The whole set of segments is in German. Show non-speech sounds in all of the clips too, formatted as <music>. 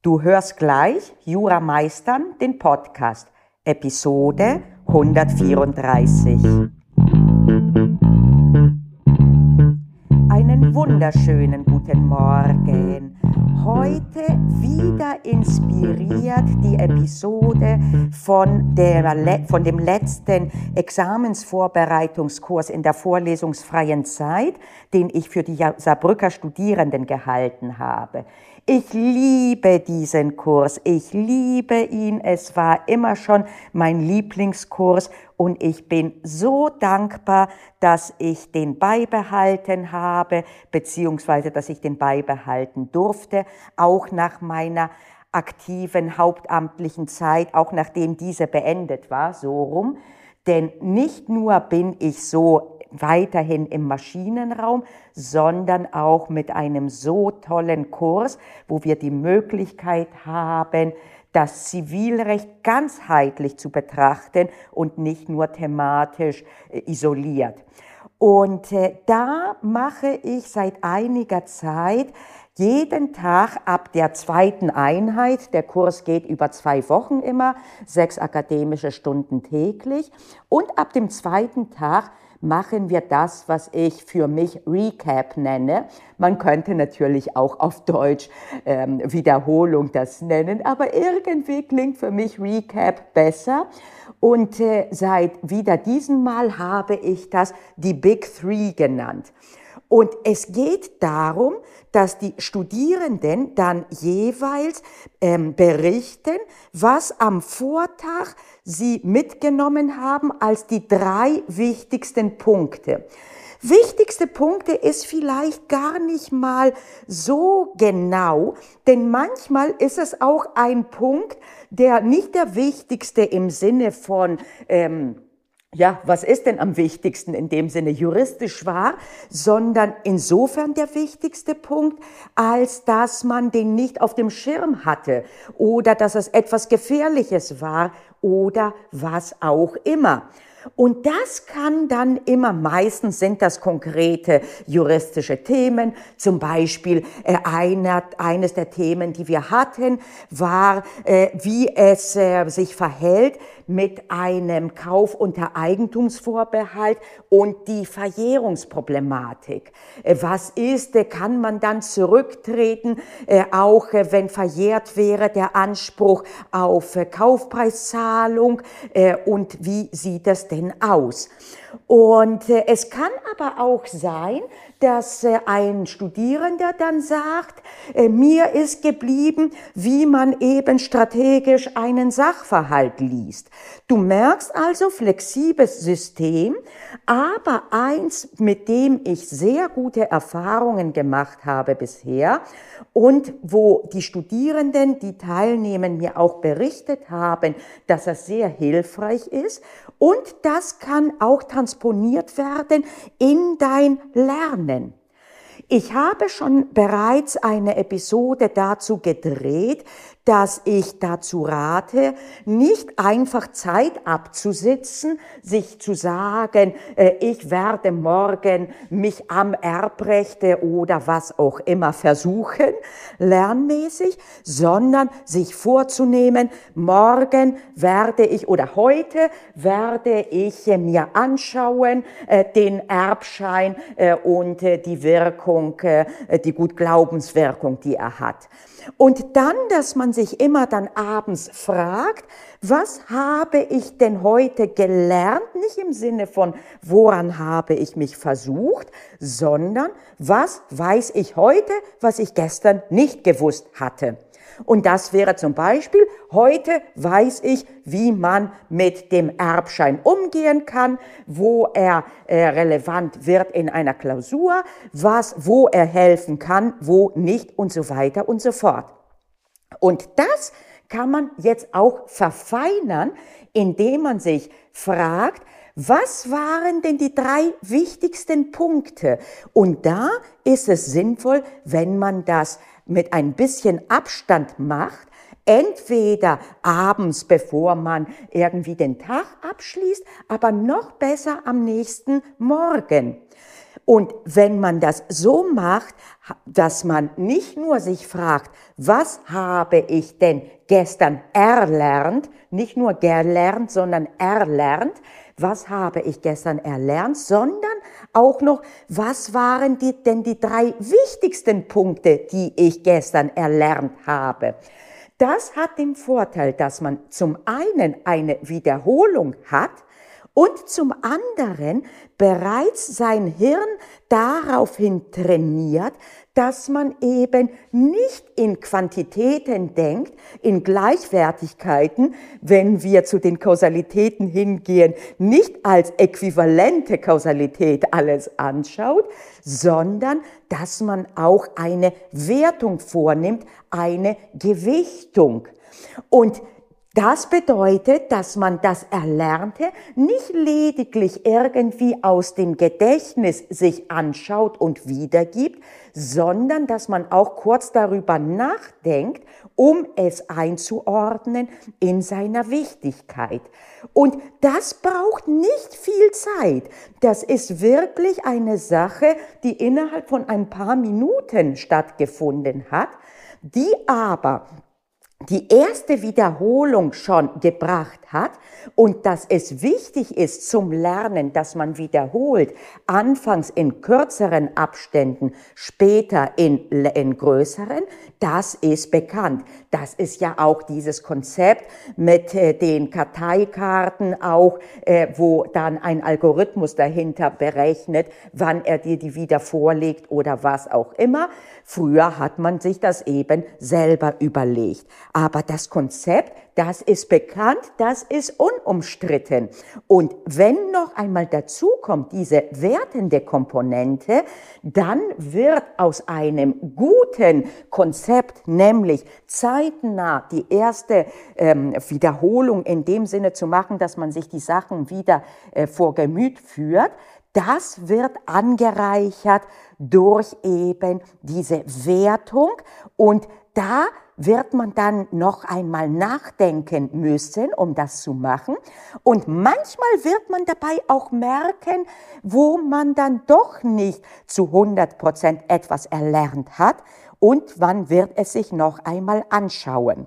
Du hörst gleich Jura Meistern, den Podcast, Episode 134. Einen wunderschönen guten Morgen. Heute wieder inspiriert die Episode von, der, von dem letzten Examensvorbereitungskurs in der vorlesungsfreien Zeit, den ich für die Saarbrücker Studierenden gehalten habe. Ich liebe diesen Kurs. Ich liebe ihn. Es war immer schon mein Lieblingskurs und ich bin so dankbar, dass ich den beibehalten habe, beziehungsweise dass ich den beibehalten durfte, auch nach meiner aktiven hauptamtlichen Zeit, auch nachdem diese beendet war, so rum. Denn nicht nur bin ich so weiterhin im Maschinenraum, sondern auch mit einem so tollen Kurs, wo wir die Möglichkeit haben, das Zivilrecht ganzheitlich zu betrachten und nicht nur thematisch äh, isoliert. Und äh, da mache ich seit einiger Zeit jeden Tag ab der zweiten Einheit, der Kurs geht über zwei Wochen immer, sechs akademische Stunden täglich, und ab dem zweiten Tag machen wir das, was ich für mich Recap nenne. Man könnte natürlich auch auf Deutsch ähm, Wiederholung das nennen, aber irgendwie klingt für mich Recap besser. Und äh, seit wieder diesem Mal habe ich das die Big Three genannt. Und es geht darum, dass die Studierenden dann jeweils ähm, berichten, was am Vortag sie mitgenommen haben als die drei wichtigsten Punkte. Wichtigste Punkte ist vielleicht gar nicht mal so genau, denn manchmal ist es auch ein Punkt, der nicht der wichtigste im Sinne von ähm, ja, was ist denn am wichtigsten in dem Sinne juristisch war, sondern insofern der wichtigste Punkt, als dass man den nicht auf dem Schirm hatte oder dass es etwas Gefährliches war oder was auch immer. Und das kann dann immer, meistens sind das konkrete juristische Themen. Zum Beispiel äh, einer, eines der Themen, die wir hatten, war, äh, wie es äh, sich verhält mit einem Kauf unter Eigentumsvorbehalt und die Verjährungsproblematik. Äh, was ist, äh, kann man dann zurücktreten, äh, auch wenn verjährt wäre der Anspruch auf Kaufpreiszahlung und wie sieht es denn aus? Und es kann aber auch sein, dass äh, ein Studierender dann sagt, äh, mir ist geblieben, wie man eben strategisch einen Sachverhalt liest. Du merkst also flexibles System, aber eins, mit dem ich sehr gute Erfahrungen gemacht habe bisher und wo die Studierenden, die teilnehmen, mir auch berichtet haben, dass das sehr hilfreich ist und das kann auch transponiert werden in dein Lernen. Ich habe schon bereits eine Episode dazu gedreht, dass ich dazu rate, nicht einfach Zeit abzusitzen, sich zu sagen, äh, ich werde morgen mich am Erbrechte oder was auch immer versuchen, lernmäßig, sondern sich vorzunehmen, morgen werde ich oder heute werde ich mir anschauen, äh, den Erbschein äh, und die Wirkung, die Gutglaubenswirkung, die er hat. Und dann, dass man sich immer dann abends fragt, was habe ich denn heute gelernt? Nicht im Sinne von, woran habe ich mich versucht, sondern was weiß ich heute, was ich gestern nicht gewusst hatte. Und das wäre zum Beispiel, heute weiß ich, wie man mit dem Erbschein umgehen kann, wo er äh, relevant wird in einer Klausur, was, wo er helfen kann, wo nicht und so weiter und so fort. Und das kann man jetzt auch verfeinern, indem man sich fragt, was waren denn die drei wichtigsten Punkte? Und da ist es sinnvoll, wenn man das mit ein bisschen Abstand macht, entweder abends, bevor man irgendwie den Tag abschließt, aber noch besser am nächsten Morgen. Und wenn man das so macht, dass man nicht nur sich fragt, was habe ich denn gestern erlernt, nicht nur gelernt, sondern erlernt, was habe ich gestern erlernt, sondern auch noch, was waren die, denn die drei wichtigsten Punkte, die ich gestern erlernt habe. Das hat den Vorteil, dass man zum einen eine Wiederholung hat, und zum anderen bereits sein Hirn daraufhin trainiert, dass man eben nicht in Quantitäten denkt, in Gleichwertigkeiten, wenn wir zu den Kausalitäten hingehen, nicht als äquivalente Kausalität alles anschaut, sondern dass man auch eine Wertung vornimmt, eine Gewichtung. Und das bedeutet, dass man das Erlernte nicht lediglich irgendwie aus dem Gedächtnis sich anschaut und wiedergibt, sondern dass man auch kurz darüber nachdenkt, um es einzuordnen in seiner Wichtigkeit. Und das braucht nicht viel Zeit. Das ist wirklich eine Sache, die innerhalb von ein paar Minuten stattgefunden hat, die aber die erste Wiederholung schon gebracht hat und dass es wichtig ist zum Lernen, dass man wiederholt, anfangs in kürzeren Abständen, später in, in größeren, das ist bekannt. Das ist ja auch dieses Konzept mit äh, den Karteikarten auch, äh, wo dann ein Algorithmus dahinter berechnet, wann er dir die wieder vorlegt oder was auch immer. Früher hat man sich das eben selber überlegt. Aber das Konzept, das ist bekannt, das ist unumstritten. Und wenn noch einmal dazu kommt diese wertende Komponente, dann wird aus einem guten Konzept, nämlich zeitnah die erste ähm, Wiederholung in dem Sinne zu machen, dass man sich die Sachen wieder äh, vor Gemüt führt, das wird angereichert durch eben diese Wertung. Und da wird man dann noch einmal nachdenken müssen, um das zu machen. Und manchmal wird man dabei auch merken, wo man dann doch nicht zu 100 Prozent etwas erlernt hat und wann wird es sich noch einmal anschauen.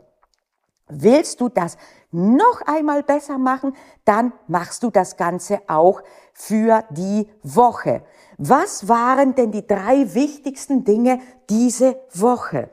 Willst du das noch einmal besser machen, dann machst du das Ganze auch für die Woche. Was waren denn die drei wichtigsten Dinge diese Woche?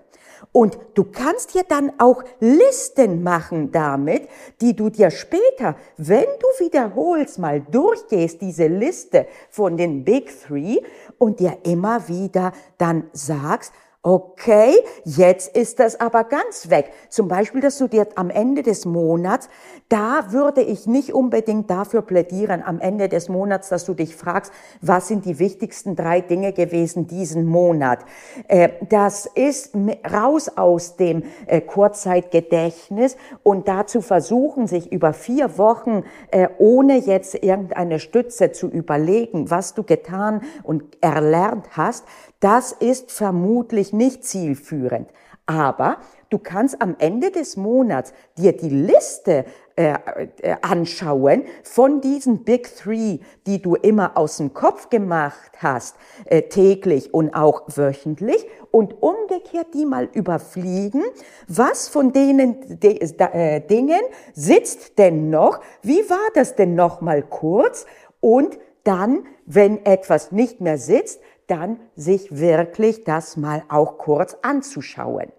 Und du kannst dir dann auch Listen machen damit, die du dir später, wenn du wiederholst, mal durchgehst, diese Liste von den Big Three und dir immer wieder dann sagst, Okay, jetzt ist das aber ganz weg. Zum Beispiel, dass du dir am Ende des Monats, da würde ich nicht unbedingt dafür plädieren, am Ende des Monats, dass du dich fragst, was sind die wichtigsten drei Dinge gewesen diesen Monat. Äh, das ist raus aus dem äh, Kurzzeitgedächtnis und dazu versuchen, sich über vier Wochen, äh, ohne jetzt irgendeine Stütze zu überlegen, was du getan und erlernt hast, das ist vermutlich nicht zielführend. Aber du kannst am Ende des Monats dir die Liste äh, äh, anschauen von diesen Big Three, die du immer aus dem Kopf gemacht hast, äh, täglich und auch wöchentlich und umgekehrt die mal überfliegen. Was von denen de, äh, Dingen sitzt denn noch? Wie war das denn noch mal kurz? Und dann, wenn etwas nicht mehr sitzt, dann sich wirklich das mal auch kurz anzuschauen.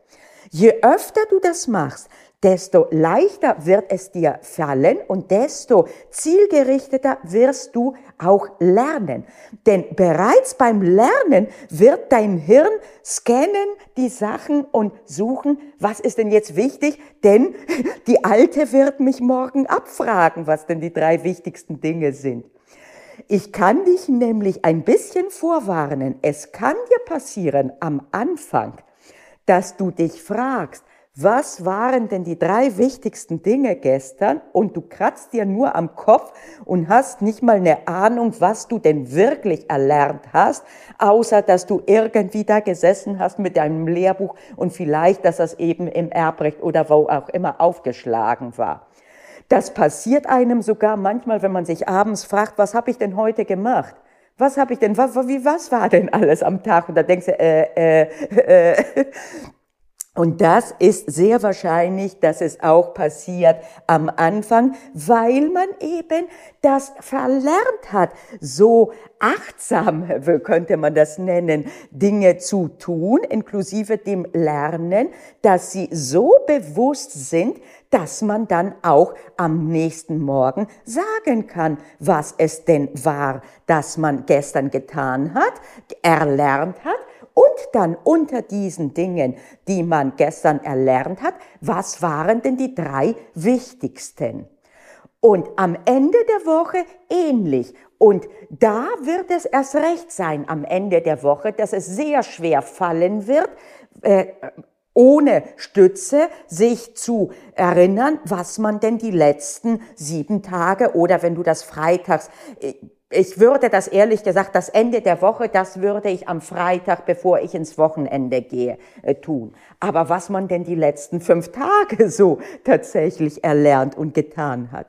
Je öfter du das machst, desto leichter wird es dir fallen und desto zielgerichteter wirst du auch lernen. Denn bereits beim Lernen wird dein Hirn scannen die Sachen und suchen, was ist denn jetzt wichtig? Denn die Alte wird mich morgen abfragen, was denn die drei wichtigsten Dinge sind. Ich kann dich nämlich ein bisschen vorwarnen. Es kann dir passieren am Anfang, dass du dich fragst, was waren denn die drei wichtigsten Dinge gestern? Und du kratzt dir nur am Kopf und hast nicht mal eine Ahnung, was du denn wirklich erlernt hast, außer dass du irgendwie da gesessen hast mit deinem Lehrbuch und vielleicht, dass das eben im Erbrecht oder wo auch immer aufgeschlagen war. Das passiert einem sogar manchmal, wenn man sich abends fragt, was habe ich denn heute gemacht? was habe ich denn, was, wie, was war denn alles am Tag? Und da denkst du, äh, äh, <laughs> äh, und das ist sehr wahrscheinlich, dass es auch passiert am Anfang, weil man eben das verlernt hat, so achtsam, <laughs> könnte man das nennen, Dinge zu tun, inklusive dem Lernen, dass sie so bewusst sind, dass man dann auch am nächsten Morgen sagen kann, was es denn war, das man gestern getan hat, erlernt hat und dann unter diesen Dingen, die man gestern erlernt hat, was waren denn die drei wichtigsten? Und am Ende der Woche ähnlich. Und da wird es erst recht sein am Ende der Woche, dass es sehr schwer fallen wird, äh, ohne Stütze sich zu erinnern, was man denn die letzten sieben Tage oder wenn du das freitags äh, ich würde das ehrlich gesagt, das Ende der Woche, das würde ich am Freitag, bevor ich ins Wochenende gehe, äh, tun. Aber was man denn die letzten fünf Tage so tatsächlich erlernt und getan hat.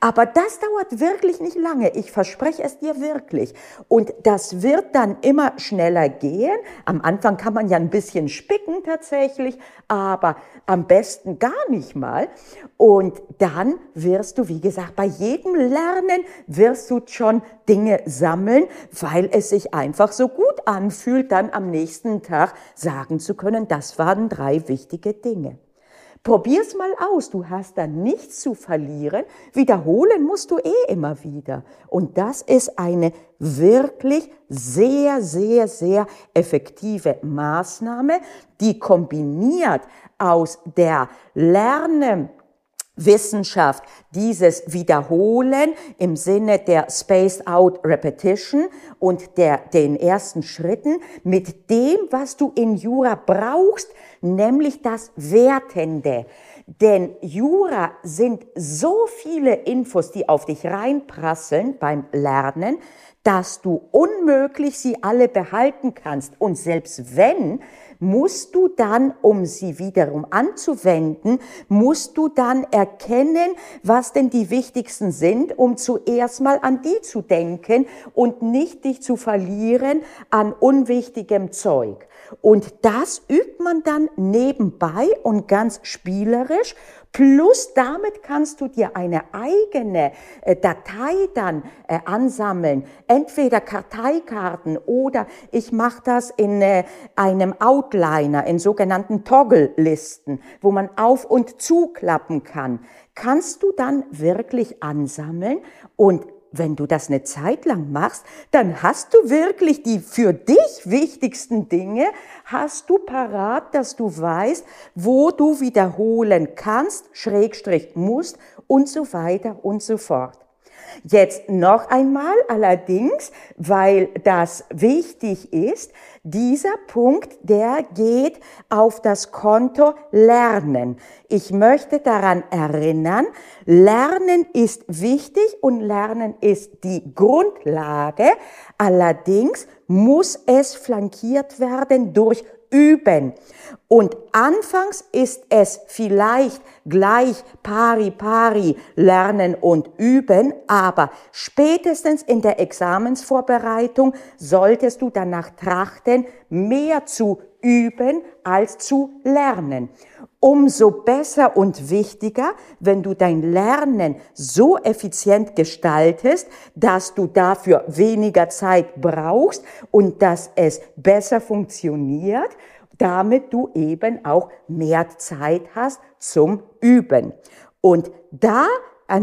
Aber das dauert wirklich nicht lange. Ich verspreche es dir wirklich. Und das wird dann immer schneller gehen. Am Anfang kann man ja ein bisschen spicken tatsächlich, aber am besten gar nicht mal. Und dann wirst du, wie gesagt, bei jedem Lernen wirst du schon Dinge sammeln, weil es sich einfach so gut anfühlt, dann am nächsten Tag sagen zu können, das waren drei wichtige Dinge. Probier's mal aus, du hast da nichts zu verlieren. Wiederholen musst du eh immer wieder. Und das ist eine wirklich sehr, sehr, sehr effektive Maßnahme, die kombiniert aus der Lerne Wissenschaft dieses Wiederholen im Sinne der Spaced Out Repetition und der, den ersten Schritten mit dem, was du in Jura brauchst, nämlich das Wertende. Denn Jura sind so viele Infos, die auf dich reinprasseln beim Lernen, dass du unmöglich sie alle behalten kannst. Und selbst wenn, musst du dann, um sie wiederum anzuwenden, musst du dann erkennen, was denn die wichtigsten sind, um zuerst mal an die zu denken und nicht dich zu verlieren an unwichtigem Zeug. Und das übt man dann nebenbei und ganz spielerisch Plus damit kannst du dir eine eigene äh, Datei dann äh, ansammeln, entweder Karteikarten oder ich mache das in äh, einem Outliner, in sogenannten Toggle-Listen, wo man auf und zuklappen kann. Kannst du dann wirklich ansammeln und wenn du das eine Zeit lang machst, dann hast du wirklich die für dich wichtigsten Dinge, hast du parat, dass du weißt, wo du wiederholen kannst, Schrägstrich musst und so weiter und so fort. Jetzt noch einmal allerdings, weil das wichtig ist, dieser Punkt, der geht auf das Konto Lernen. Ich möchte daran erinnern, Lernen ist wichtig und Lernen ist die Grundlage. Allerdings muss es flankiert werden durch üben. Und anfangs ist es vielleicht gleich pari pari lernen und üben, aber spätestens in der Examensvorbereitung solltest du danach trachten, mehr zu üben als zu lernen. Umso besser und wichtiger, wenn du dein Lernen so effizient gestaltest, dass du dafür weniger Zeit brauchst und dass es besser funktioniert, damit du eben auch mehr Zeit hast zum Üben. Und da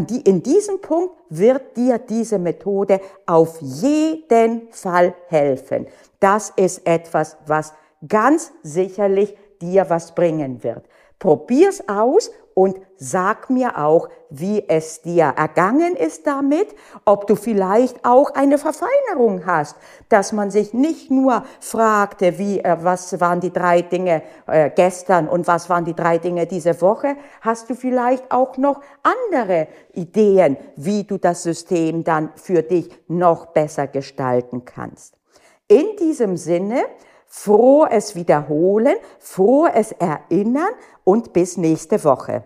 die, in diesem Punkt wird dir diese Methode auf jeden Fall helfen. Das ist etwas, was ganz sicherlich dir was bringen wird. Probier's aus und sag mir auch, wie es dir ergangen ist damit, ob du vielleicht auch eine Verfeinerung hast, dass man sich nicht nur fragte, wie, äh, was waren die drei Dinge äh, gestern und was waren die drei Dinge diese Woche, hast du vielleicht auch noch andere Ideen, wie du das System dann für dich noch besser gestalten kannst. In diesem Sinne, frohes Wiederholen, frohes Erinnern und bis nächste Woche.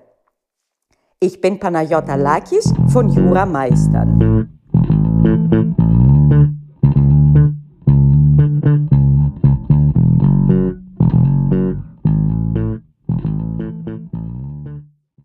Ich bin Panayota Lakis von Jura Meistern.